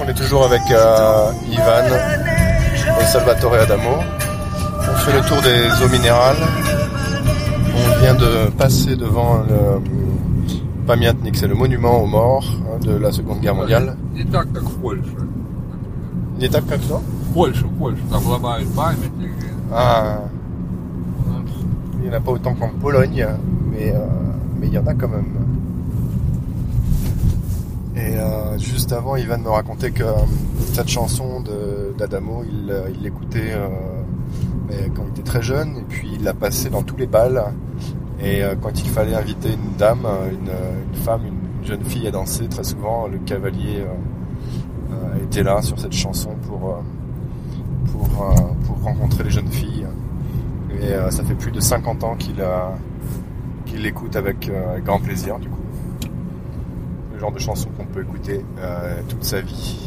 On est toujours avec euh, Ivan et Salvatore Adamo. On fait le tour des eaux minérales. On vient de passer devant le euh, Pamiatnik, c'est le monument aux morts hein, de la Seconde Guerre mondiale. Il Ah. Il n'y en a pas autant qu'en Pologne, hein, mais euh, mais il y en a quand même. Et euh, juste avant, Ivan me racontait que euh, cette chanson d'Adamo, il euh, l'écoutait quand il était très jeune, et puis il l'a passée dans tous les bals. Et quand il fallait inviter une dame, une, femme, une jeune fille à danser, très souvent le cavalier était là sur cette chanson pour pour rencontrer les jeunes filles. Et ça fait plus de 50 ans qu'il a qu'il l'écoute avec euh, grand plaisir du coup. Le genre de chanson qu'on peut écouter euh, toute sa vie.